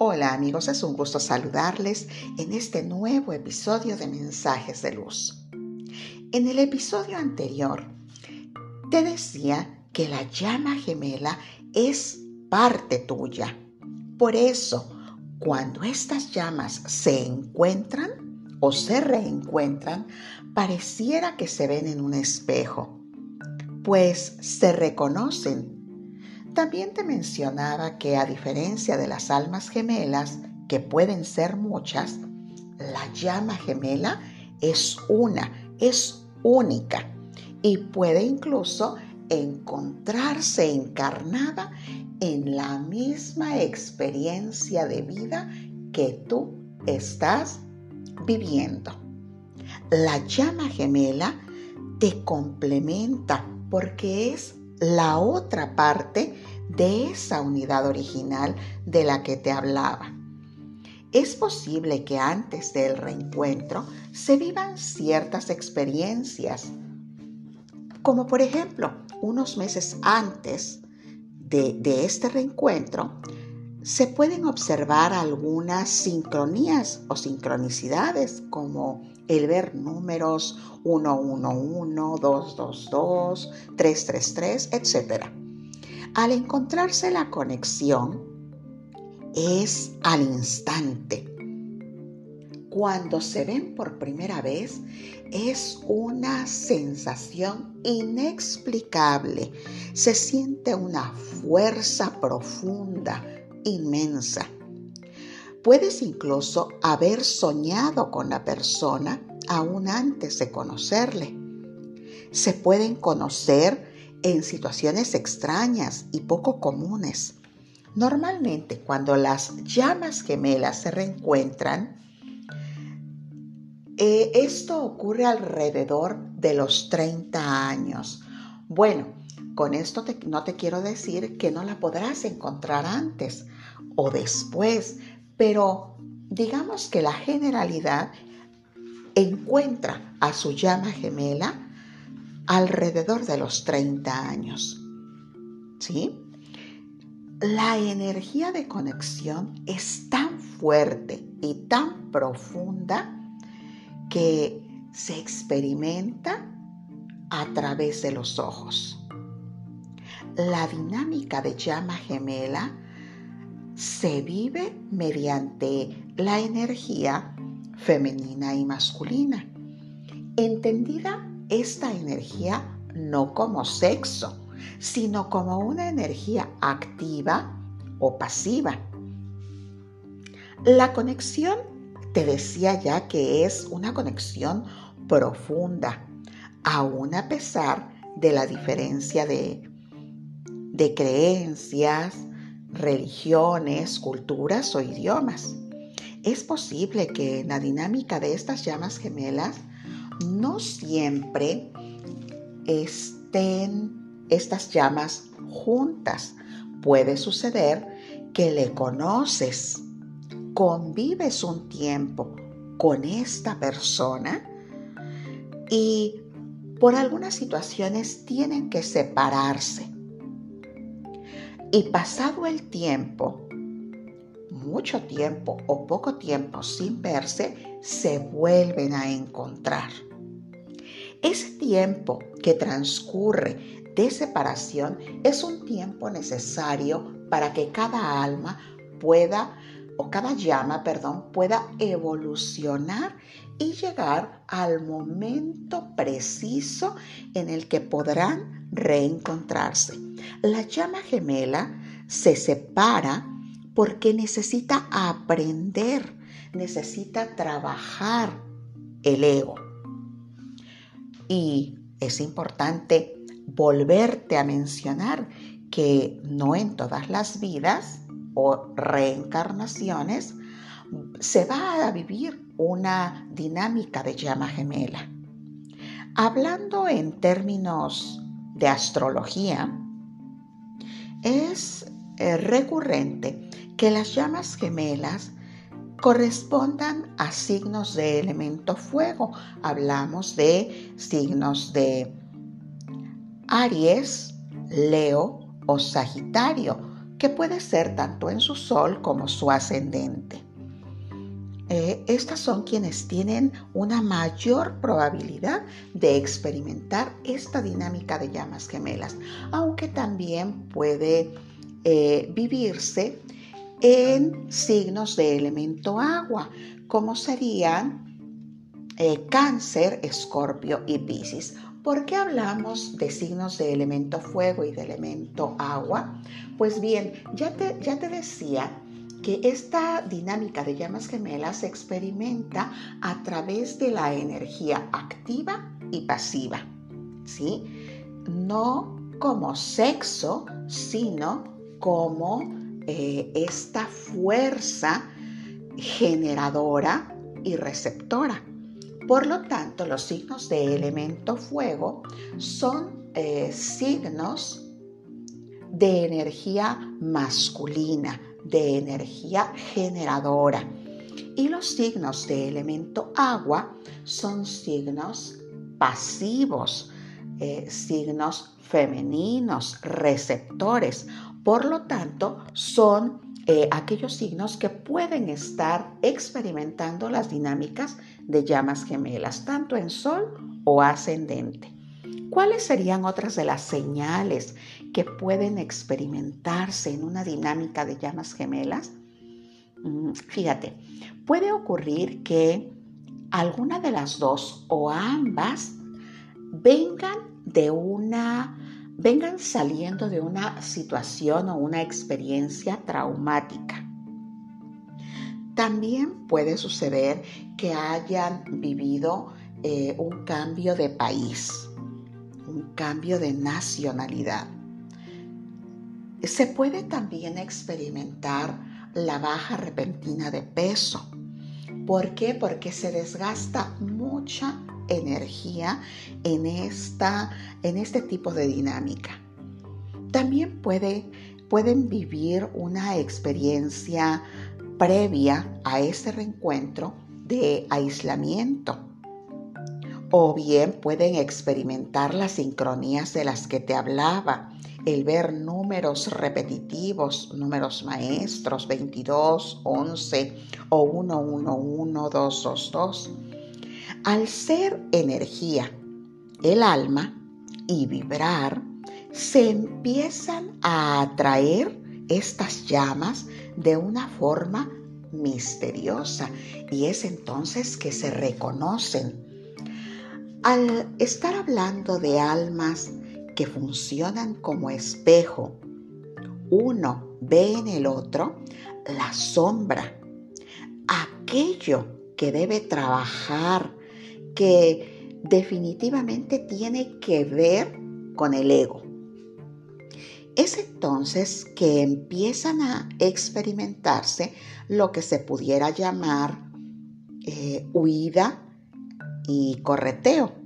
Hola amigos, es un gusto saludarles en este nuevo episodio de Mensajes de Luz. En el episodio anterior te decía que la llama gemela es parte tuya. Por eso, cuando estas llamas se encuentran o se reencuentran, pareciera que se ven en un espejo, pues se reconocen también te mencionaba que a diferencia de las almas gemelas, que pueden ser muchas, la llama gemela es una, es única y puede incluso encontrarse encarnada en la misma experiencia de vida que tú estás viviendo. La llama gemela te complementa porque es la otra parte de esa unidad original de la que te hablaba. Es posible que antes del reencuentro se vivan ciertas experiencias, como por ejemplo, unos meses antes de, este reencuentro, se pueden observar algunas sincronías o sincronicidades como el ver números 111, 222, 333, etc. Al encontrarse la conexión, es al instante. Cuando se ven por primera vez, es una sensación inexplicable. Se siente una fuerza profunda, inmensa. Puedes incluso haber soñado con la persona aún antes de conocerle. Se pueden conocer en situaciones extrañas y poco comunes. Normalmente cuando las llamas gemelas se reencuentran, eh, esto ocurre alrededor de los 30 años. Bueno, con esto no te quiero decir que no la podrás encontrar antes o después, pero digamos que la generalidad encuentra a su llama gemela alrededor de los 30 años. ¿Sí? La energía de conexión es tan fuerte y tan profunda que se experimenta a través de los ojos. La dinámica de llama gemela se vive mediante la energía femenina y masculina, entendida esta energía no como sexo, sino como una energía activa o pasiva. La conexión, te decía ya que es una conexión profunda, aún a pesar de la diferencia de, de creencias, religiones, culturas o idiomas. Es posible que en la dinámica de estas llamas gemelas no siempre estén estas llamas juntas. Puede suceder que le conoces, convives un tiempo con esta persona y por algunas situaciones tienen que separarse. Y pasado el tiempo, mucho tiempo o poco tiempo sin verse, se vuelven a encontrar. Ese tiempo que transcurre de separación es un tiempo necesario para que cada alma pueda, o cada llama, perdón, pueda evolucionar y llegar al momento preciso en el que podrán reencontrarse. La llama gemela se separa porque necesita aprender, necesita trabajar el ego. Y es importante volverte a mencionar que no en todas las vidas o reencarnaciones se va a vivir una dinámica de llama gemela. Hablando en términos de astrología, es eh, recurrente que las llamas gemelas correspondan a signos de elemento fuego. Hablamos de signos de Aries, Leo o Sagitario, que puede ser tanto en su sol como su ascendente. Eh, estas son quienes tienen una mayor probabilidad de experimentar esta dinámica de llamas gemelas, aunque también puede eh, vivirse en signos de elemento agua, como serían eh, cáncer, escorpio y piscis. ¿Por qué hablamos de signos de elemento fuego y de elemento agua? Pues bien, ya te, ya te decía que esta dinámica de llamas gemelas se experimenta a través de la energía activa y pasiva, ¿sí? No como sexo, sino como eh, esta fuerza generadora y receptora. Por lo tanto, los signos de elemento fuego son eh, signos de energía masculina, de energía generadora. Y los signos de elemento agua son signos pasivos, eh, signos femeninos, receptores. Por lo tanto, son eh, aquellos signos que pueden estar experimentando las dinámicas de llamas gemelas, tanto en sol o ascendente. ¿Cuáles serían otras de las señales que pueden experimentarse en una dinámica de llamas gemelas? Mm, fíjate, puede ocurrir que alguna de las dos o ambas vengan de una vengan saliendo de una situación o una experiencia traumática. También puede suceder que hayan vivido eh, un cambio de país un cambio de nacionalidad. Se puede también experimentar la baja repentina de peso. ¿Por qué? Porque se desgasta mucha energía en, esta, en este tipo de dinámica. También puede, pueden vivir una experiencia previa a ese reencuentro de aislamiento o bien pueden experimentar las sincronías de las que te hablaba, el ver números repetitivos, números maestros, 22, 11 o 1, 1, 1, 2, 2, 2. Al ser energía, el alma y vibrar, se empiezan a atraer estas llamas de una forma misteriosa y es entonces que se reconocen al estar hablando de almas que funcionan como espejo, uno ve en el otro la sombra, aquello que debe trabajar, que definitivamente tiene que ver con el ego. Es entonces que empiezan a experimentarse lo que se pudiera llamar eh, huida y correteo.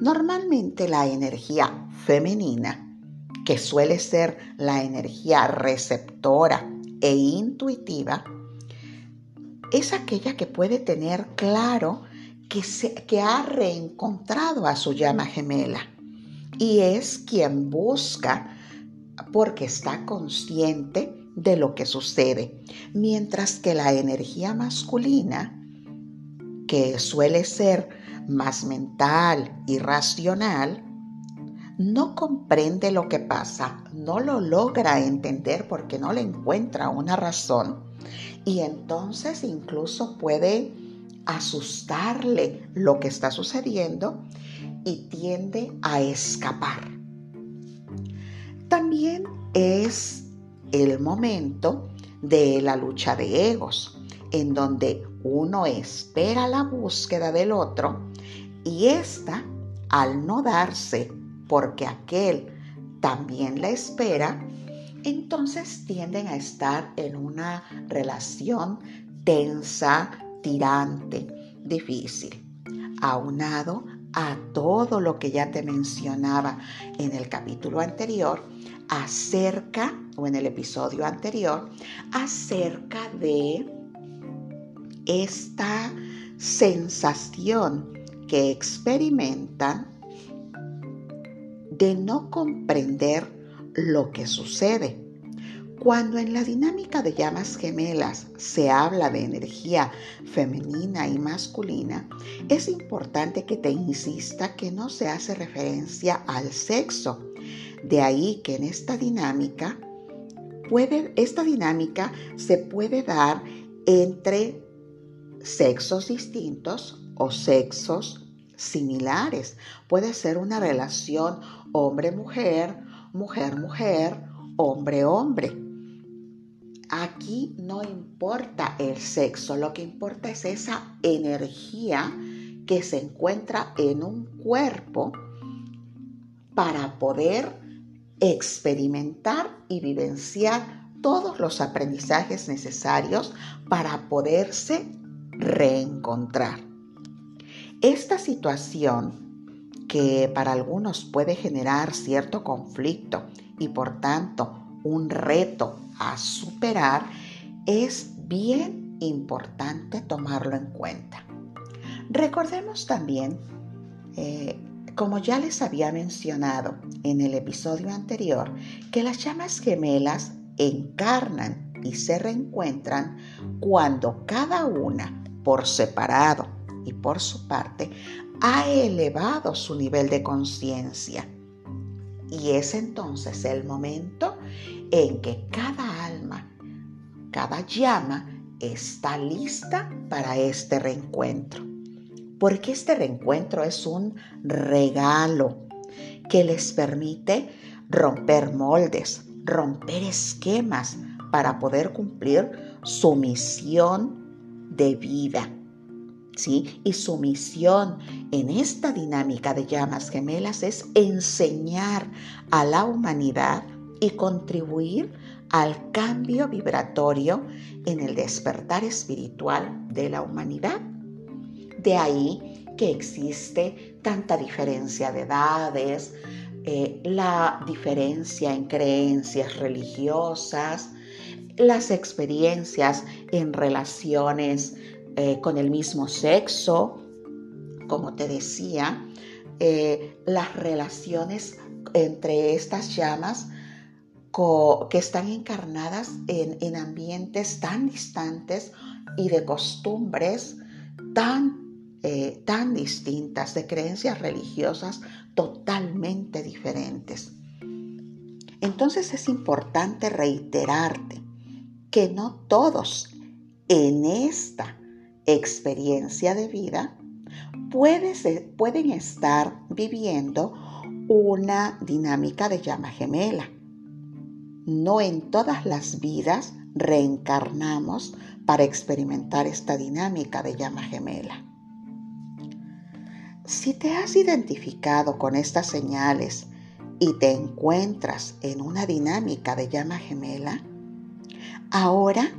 Normalmente la energía femenina, que suele ser la energía receptora e intuitiva, es aquella que puede tener claro que, que ha reencontrado a su llama gemela y es quien busca porque está consciente de lo que sucede, mientras que la energía masculina, que suele ser más mental y racional, no comprende lo que pasa, no lo logra entender porque no le encuentra una razón y entonces incluso puede asustarle lo que está sucediendo y tiende a escapar. También es el momento de la lucha de egos, en donde uno espera la búsqueda del otro y esta, al no darse porque aquel también la espera, entonces tienden a estar en una relación tensa, tirante, difícil, aunado a todo lo que ya te mencionaba en el capítulo anterior acerca, o en el episodio anterior, acerca de esta sensación que experimentan de no comprender lo que sucede. Cuando en la dinámica de llamas gemelas se habla de energía femenina y masculina, es importante que te insista que no se hace referencia al sexo. De ahí que en esta dinámica puede, esta dinámica se puede dar entre sexos distintos o sexos similares. Puede ser una relación hombre-mujer, mujer-mujer, hombre-hombre. Aquí no importa el sexo, lo que importa es esa energía que se encuentra en un cuerpo para poder experimentar y vivenciar todos los aprendizajes necesarios para poderse reencontrar. Esta situación que para algunos puede generar cierto conflicto y por tanto un reto a superar, es bien importante tomarlo en cuenta. Recordemos también, eh, como ya les había mencionado en el episodio anterior, que las llamas gemelas encarnan y se reencuentran cuando cada una, por separado y por su parte, ha elevado su nivel de conciencia. Y es entonces el momento en que cada alma, cada llama está lista para este reencuentro. Porque este reencuentro es un regalo que les permite romper moldes, romper esquemas para poder cumplir su misión de vida. ¿Sí? Y su misión en esta dinámica de llamas gemelas es enseñar a la humanidad y contribuir al cambio vibratorio en el despertar espiritual de la humanidad. De ahí que existe tanta diferencia de edades, eh, la diferencia en creencias religiosas, las experiencias en relaciones eh, con el mismo sexo, como te decía, eh, las relaciones entre estas llamas que están encarnadas en ambientes tan distantes y de costumbres tan eh, tan distintas, de creencias religiosas totalmente diferentes. Entonces es importante reiterarte que no todos en esta experiencia de vida pueden estar viviendo una dinámica de llama gemela. No en todas las vidas reencarnamos para experimentar esta dinámica de llama gemela. Si te has identificado con estas señales y te encuentras en una dinámica de llama gemela, ahora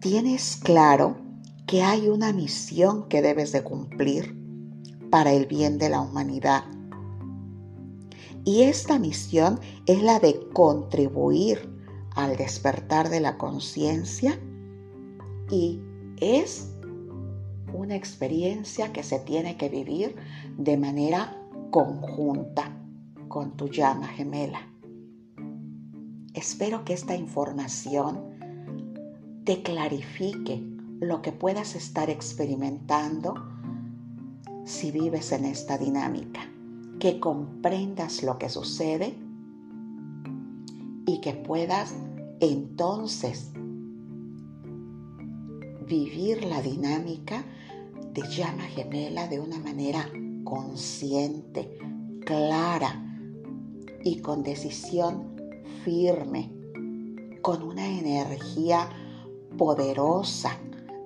tienes claro que hay una misión que debes de cumplir para el bien de la humanidad. Y esta misión es la de contribuir al despertar de la conciencia y es una experiencia que se tiene que vivir de manera conjunta con tu llama gemela. Espero que esta información te clarifique lo que puedas estar experimentando si vives en esta dinámica, que comprendas lo que sucede y que puedas entonces vivir la dinámica de llama gemela de una manera consciente, clara y con decisión firme, con una energía poderosa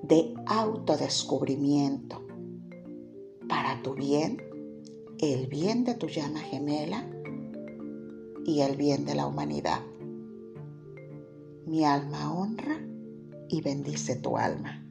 de autodescubrimiento para tu bien, el bien de tu llama gemela y el bien de la humanidad. Mi alma honra y bendice tu alma.